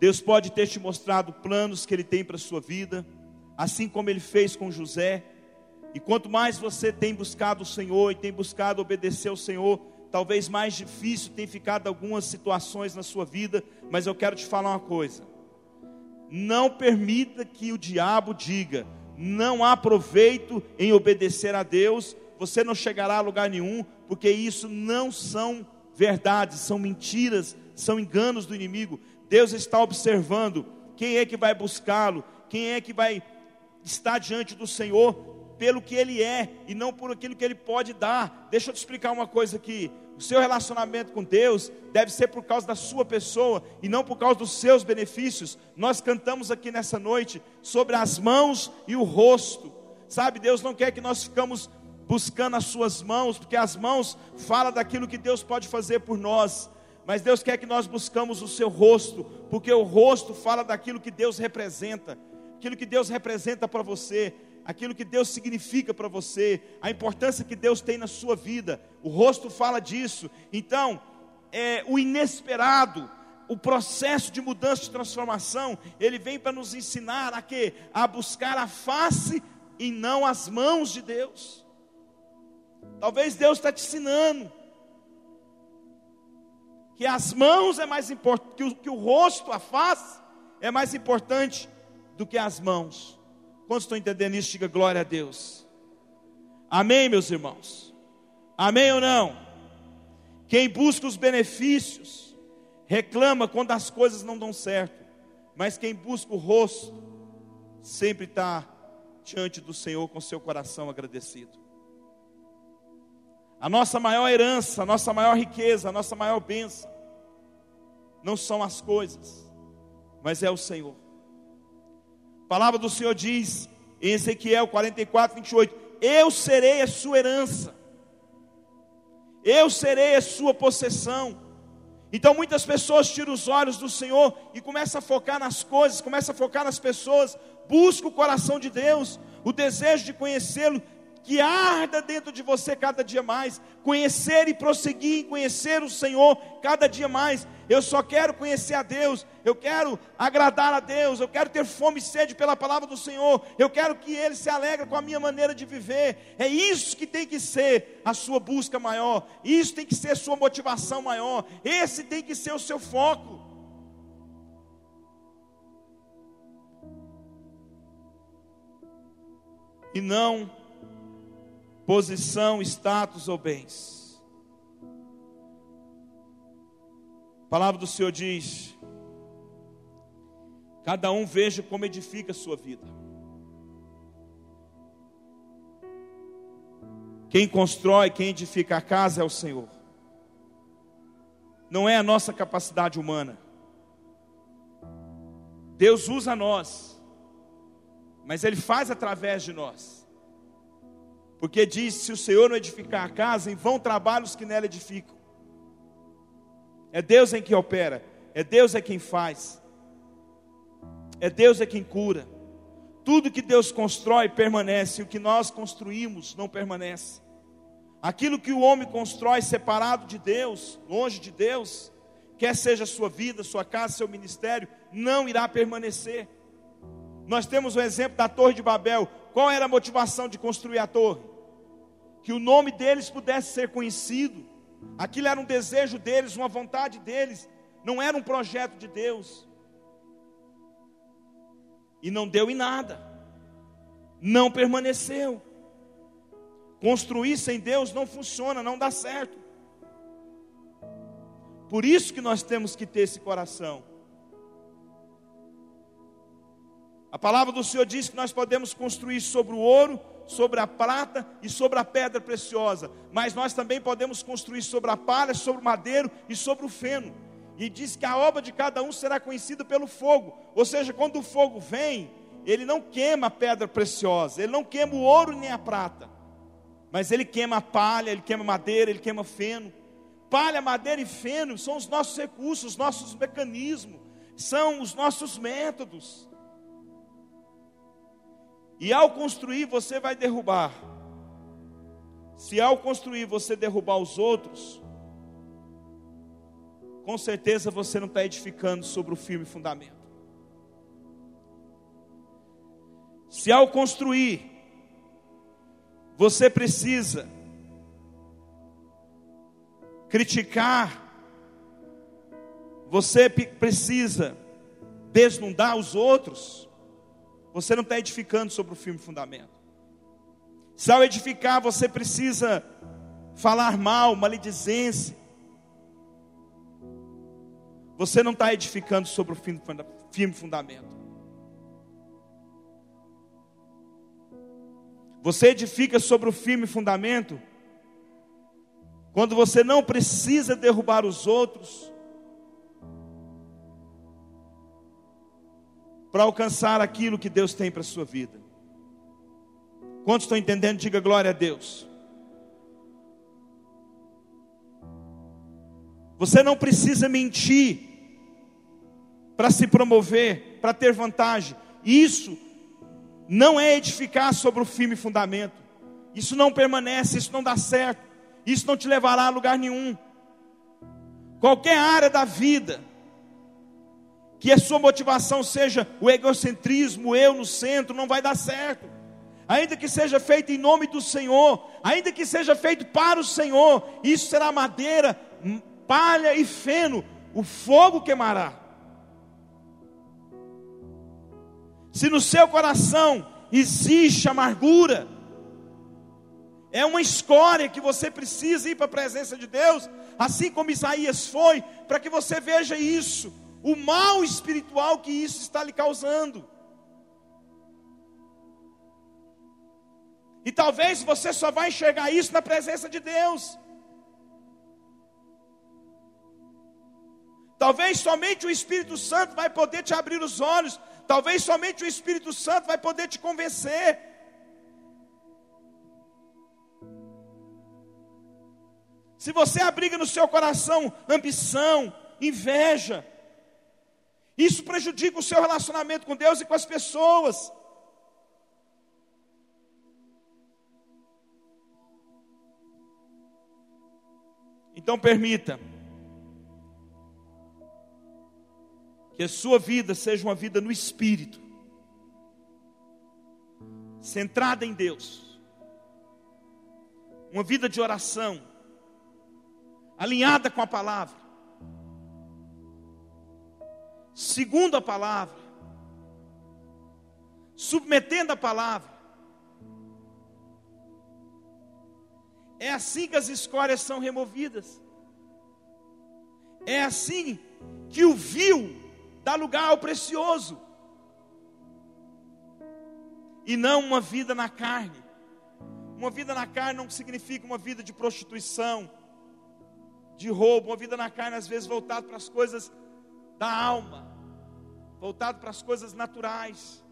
Deus pode ter te mostrado planos que Ele tem para a sua vida, assim como Ele fez com José. E quanto mais você tem buscado o Senhor e tem buscado obedecer ao Senhor, talvez mais difícil tem ficado algumas situações na sua vida, mas eu quero te falar uma coisa. Não permita que o diabo diga: não há proveito em obedecer a Deus, você não chegará a lugar nenhum, porque isso não são verdades, são mentiras, são enganos do inimigo. Deus está observando quem é que vai buscá-lo, quem é que vai estar diante do Senhor pelo que ele é e não por aquilo que ele pode dar. Deixa eu te explicar uma coisa aqui. O seu relacionamento com Deus deve ser por causa da sua pessoa e não por causa dos seus benefícios. Nós cantamos aqui nessa noite sobre as mãos e o rosto. Sabe, Deus não quer que nós ficamos buscando as suas mãos, porque as mãos falam daquilo que Deus pode fazer por nós. Mas Deus quer que nós buscamos o seu rosto, porque o rosto fala daquilo que Deus representa, aquilo que Deus representa para você aquilo que Deus significa para você, a importância que Deus tem na sua vida. O rosto fala disso. Então, é, o inesperado, o processo de mudança de transformação, ele vem para nos ensinar a quê? A buscar a face e não as mãos de Deus. Talvez Deus está te ensinando que as mãos é mais importante, que que o rosto, a face, é mais importante do que as mãos. Quantos estão entendendo isso? Diga glória a Deus. Amém, meus irmãos? Amém ou não? Quem busca os benefícios, reclama quando as coisas não dão certo, mas quem busca o rosto, sempre está diante do Senhor com seu coração agradecido. A nossa maior herança, a nossa maior riqueza, a nossa maior bênção, não são as coisas, mas é o Senhor. A palavra do Senhor diz em Ezequiel 44, 28: Eu serei a sua herança, eu serei a sua possessão. Então muitas pessoas tiram os olhos do Senhor e começam a focar nas coisas, começam a focar nas pessoas, busca o coração de Deus, o desejo de conhecê-lo, que arda dentro de você cada dia mais, conhecer e prosseguir em conhecer o Senhor cada dia mais. Eu só quero conhecer a Deus, eu quero agradar a Deus, eu quero ter fome e sede pela palavra do Senhor, eu quero que Ele se alegre com a minha maneira de viver. É isso que tem que ser a sua busca maior, isso tem que ser a sua motivação maior, esse tem que ser o seu foco. E não posição, status ou bens. A palavra do Senhor diz Cada um veja como edifica a sua vida. Quem constrói, quem edifica a casa é o Senhor. Não é a nossa capacidade humana. Deus usa nós, mas Ele faz através de nós. Porque diz: se o Senhor não edificar a casa, em vão trabalhos que nela edificam. É Deus em quem opera, é Deus é quem faz, é Deus é quem cura. Tudo que Deus constrói permanece, o que nós construímos não permanece. Aquilo que o homem constrói separado de Deus, longe de Deus, quer seja sua vida, sua casa, seu ministério, não irá permanecer. Nós temos o exemplo da Torre de Babel. Qual era a motivação de construir a torre? Que o nome deles pudesse ser conhecido. Aquilo era um desejo deles, uma vontade deles, não era um projeto de Deus. E não deu em nada, não permaneceu. Construir sem Deus não funciona, não dá certo. Por isso que nós temos que ter esse coração. A palavra do Senhor diz que nós podemos construir sobre o ouro, sobre a prata e sobre a pedra preciosa, mas nós também podemos construir sobre a palha, sobre o madeiro e sobre o feno. E diz que a obra de cada um será conhecida pelo fogo. Ou seja, quando o fogo vem, ele não queima a pedra preciosa, ele não queima o ouro nem a prata, mas ele queima a palha, ele queima a madeira, ele queima feno. Palha, madeira e feno são os nossos recursos, os nossos mecanismos, são os nossos métodos. E ao construir, você vai derrubar. Se ao construir você derrubar os outros, com certeza você não está edificando sobre o firme fundamento. Se ao construir, você precisa criticar, você precisa desnudar os outros, você não está edificando sobre o firme fundamento. Se ao edificar você precisa falar mal, maledicência, você não está edificando sobre o firme fundamento. Você edifica sobre o firme fundamento quando você não precisa derrubar os outros para alcançar aquilo que Deus tem para a sua vida. Quantos estão entendendo? Diga glória a Deus. Você não precisa mentir para se promover, para ter vantagem. Isso não é edificar sobre o firme fundamento. Isso não permanece, isso não dá certo. Isso não te levará a lugar nenhum. Qualquer área da vida que a sua motivação seja o egocentrismo, eu no centro, não vai dar certo. Ainda que seja feito em nome do Senhor, ainda que seja feito para o Senhor, isso será madeira, palha e feno, o fogo queimará. Se no seu coração existe amargura, é uma escória que você precisa ir para a presença de Deus, assim como Isaías foi, para que você veja isso o mal espiritual que isso está lhe causando. E talvez você só vai enxergar isso na presença de Deus. Talvez somente o Espírito Santo vai poder te abrir os olhos. Talvez somente o Espírito Santo vai poder te convencer. Se você abriga no seu coração ambição, inveja, isso prejudica o seu relacionamento com Deus e com as pessoas. Então permita que a sua vida seja uma vida no espírito, centrada em Deus, uma vida de oração, alinhada com a palavra segundo a palavra, submetendo a palavra. É assim que as escórias são removidas. É assim que o vil dá lugar ao precioso. e não uma vida na carne. Uma vida na carne não significa uma vida de prostituição, de roubo, uma vida na carne às vezes voltada para as coisas da alma, voltado para as coisas naturais.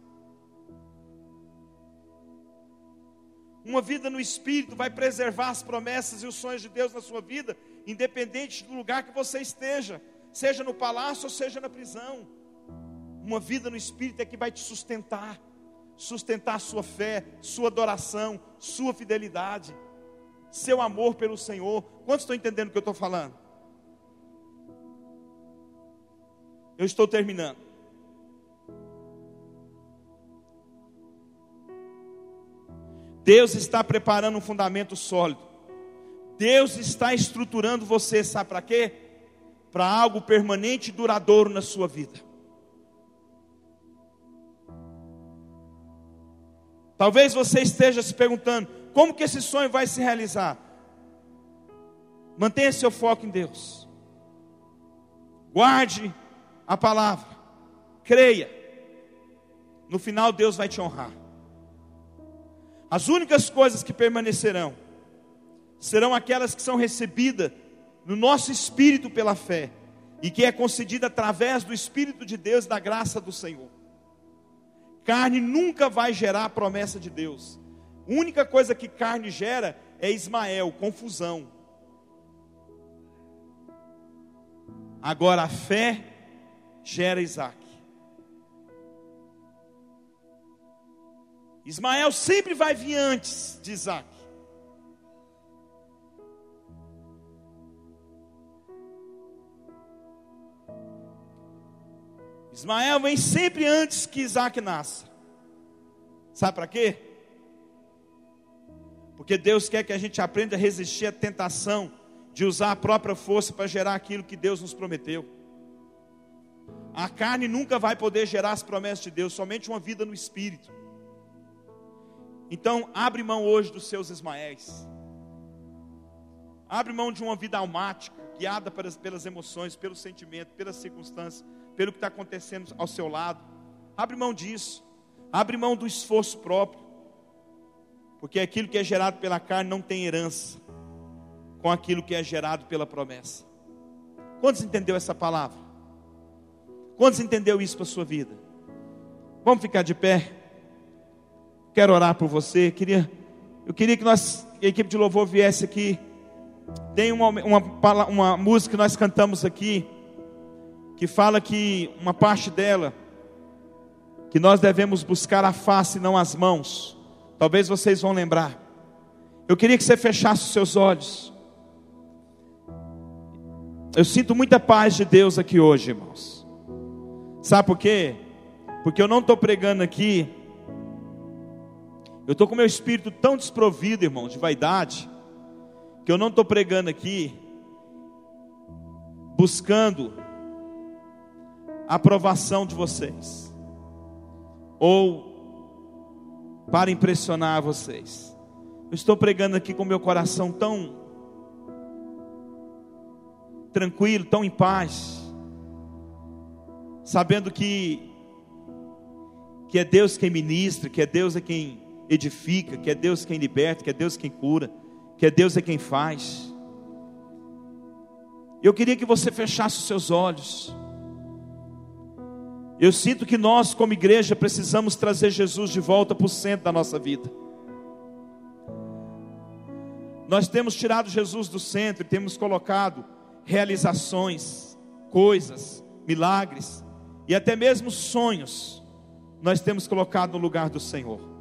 Uma vida no espírito vai preservar as promessas e os sonhos de Deus na sua vida, independente do lugar que você esteja, seja no palácio ou seja na prisão. Uma vida no espírito é que vai te sustentar, sustentar sua fé, sua adoração, sua fidelidade, seu amor pelo Senhor. Quantos estão entendendo o que eu estou falando? Eu estou terminando. Deus está preparando um fundamento sólido. Deus está estruturando você, sabe para quê? Para algo permanente e duradouro na sua vida. Talvez você esteja se perguntando: como que esse sonho vai se realizar? Mantenha seu foco em Deus. Guarde a palavra. Creia. No final Deus vai te honrar. As únicas coisas que permanecerão serão aquelas que são recebidas no nosso espírito pela fé e que é concedida através do Espírito de Deus, da graça do Senhor. Carne nunca vai gerar a promessa de Deus. A única coisa que carne gera é Ismael, confusão. Agora a fé gera Isaac. Ismael sempre vai vir antes de Isaac. Ismael vem sempre antes que Isaac nasça. Sabe para quê? Porque Deus quer que a gente aprenda a resistir à tentação de usar a própria força para gerar aquilo que Deus nos prometeu. A carne nunca vai poder gerar as promessas de Deus, somente uma vida no espírito. Então, abre mão hoje dos seus Ismaéis. Abre mão de uma vida almática, guiada pelas, pelas emoções, pelo sentimento, pelas circunstâncias, pelo que está acontecendo ao seu lado. Abre mão disso. Abre mão do esforço próprio. Porque aquilo que é gerado pela carne não tem herança com aquilo que é gerado pela promessa. Quantos entendeu essa palavra? Quantos entendeu isso para a sua vida? Vamos ficar de pé. Quero orar por você. Queria, eu queria que nós, a equipe de louvor viesse aqui. Tem uma, uma, uma música que nós cantamos aqui, que fala que uma parte dela, que nós devemos buscar a face, não as mãos. Talvez vocês vão lembrar. Eu queria que você fechasse os seus olhos. Eu sinto muita paz de Deus aqui hoje, irmãos. Sabe por quê? Porque eu não estou pregando aqui eu estou com meu espírito tão desprovido, irmão, de vaidade, que eu não estou pregando aqui, buscando a aprovação de vocês, ou para impressionar vocês. Eu estou pregando aqui com meu coração tão tranquilo, tão em paz, sabendo que que é Deus quem ministra, que é Deus é quem edifica, que é Deus quem liberta, que é Deus quem cura, que é Deus é quem faz. Eu queria que você fechasse os seus olhos. Eu sinto que nós, como igreja, precisamos trazer Jesus de volta para o centro da nossa vida. Nós temos tirado Jesus do centro e temos colocado realizações, coisas, milagres e até mesmo sonhos, nós temos colocado no lugar do Senhor.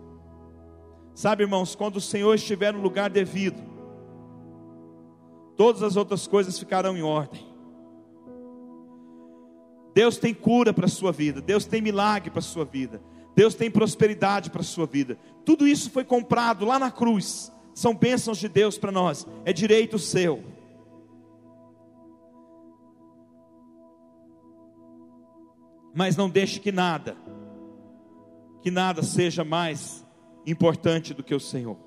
Sabe, irmãos, quando o Senhor estiver no lugar devido, todas as outras coisas ficarão em ordem. Deus tem cura para a sua vida, Deus tem milagre para a sua vida, Deus tem prosperidade para a sua vida. Tudo isso foi comprado lá na cruz. São bênçãos de Deus para nós, é direito seu. Mas não deixe que nada, que nada seja mais importante do que o Senhor.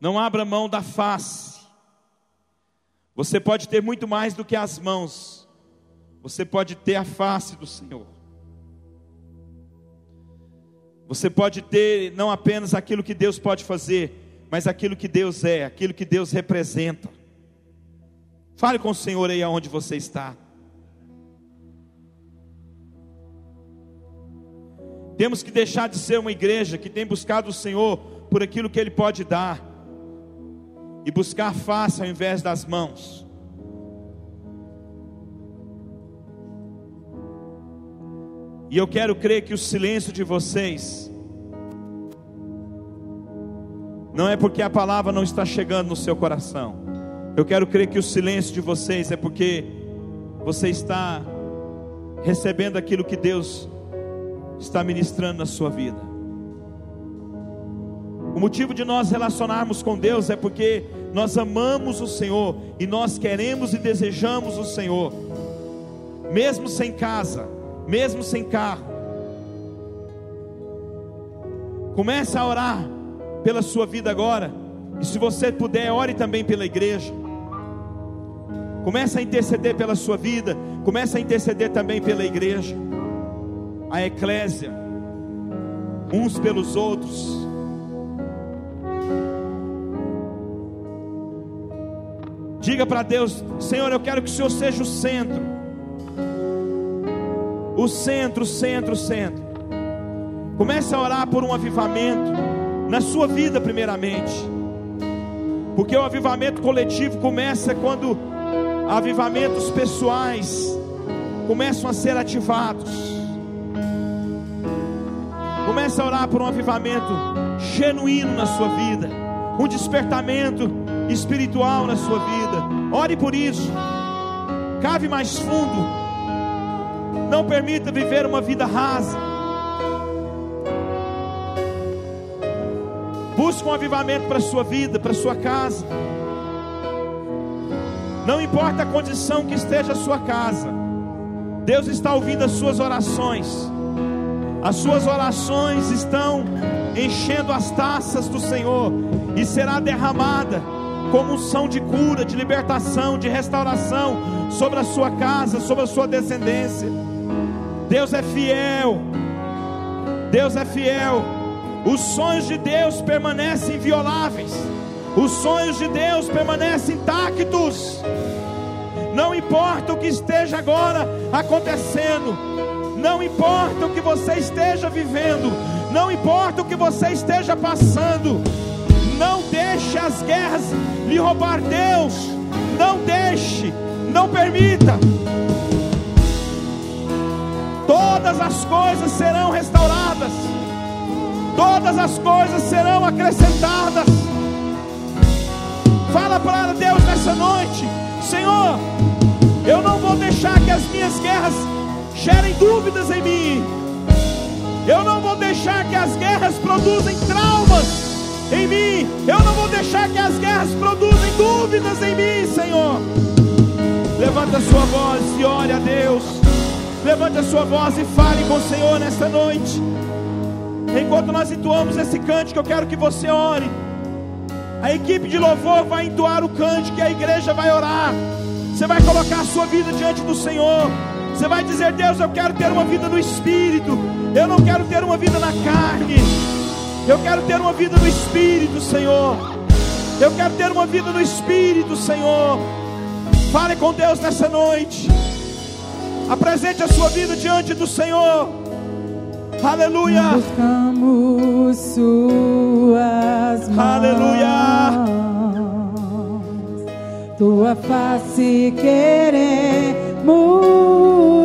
Não abra mão da face. Você pode ter muito mais do que as mãos. Você pode ter a face do Senhor. Você pode ter não apenas aquilo que Deus pode fazer, mas aquilo que Deus é, aquilo que Deus representa. Fale com o Senhor aí aonde você está. Temos que deixar de ser uma igreja que tem buscado o Senhor por aquilo que Ele pode dar e buscar face ao invés das mãos. E eu quero crer que o silêncio de vocês não é porque a palavra não está chegando no seu coração. Eu quero crer que o silêncio de vocês é porque você está recebendo aquilo que Deus está ministrando na sua vida. O motivo de nós relacionarmos com Deus é porque nós amamos o Senhor e nós queremos e desejamos o Senhor, mesmo sem casa, mesmo sem carro. Comece a orar pela sua vida agora. E se você puder, ore também pela igreja. Comece a interceder pela sua vida. Comece a interceder também pela igreja. A eclésia. Uns pelos outros. Diga para Deus: Senhor, eu quero que o Senhor seja o centro o centro, o centro, o centro. Comece a orar por um avivamento na sua vida, primeiramente, porque o avivamento coletivo começa quando avivamentos pessoais começam a ser ativados. Comece a orar por um avivamento genuíno na sua vida, um despertamento espiritual na sua vida. Ore por isso. Cave mais fundo não permita viver uma vida rasa. Busque um avivamento para a sua vida, para a sua casa. Não importa a condição que esteja a sua casa, Deus está ouvindo as suas orações. As suas orações estão enchendo as taças do Senhor e será derramada como unção de cura, de libertação, de restauração sobre a sua casa, sobre a sua descendência. Deus é fiel. Deus é fiel. Os sonhos de Deus permanecem invioláveis. Os sonhos de Deus permanecem intactos. Não importa o que esteja agora acontecendo, não importa o que você esteja vivendo, não importa o que você esteja passando, não deixe as guerras lhe roubar Deus, não deixe, não permita. Todas as coisas serão restauradas, todas as coisas serão acrescentadas. Fala para Deus nessa noite, Senhor, eu não vou deixar que as minhas guerras gerem dúvidas em mim. Eu não vou deixar que as guerras produzem traumas em mim. Eu não vou deixar que as guerras produzem dúvidas em mim, Senhor. Levanta a sua voz e ore a Deus. Levante a sua voz e fale com o Senhor nesta noite. Enquanto nós entoamos esse cântico, eu quero que você ore. A equipe de louvor vai entoar o cântico e a igreja vai orar. Você vai colocar a sua vida diante do Senhor. Você vai dizer: Deus, eu quero ter uma vida no espírito. Eu não quero ter uma vida na carne. Eu quero ter uma vida no espírito, Senhor. Eu quero ter uma vida no espírito, Senhor. Fale com Deus nessa noite. Apresente a sua vida diante do Senhor. Aleluia. Buscamos suas mãos. Aleluia. Tua face queremos ver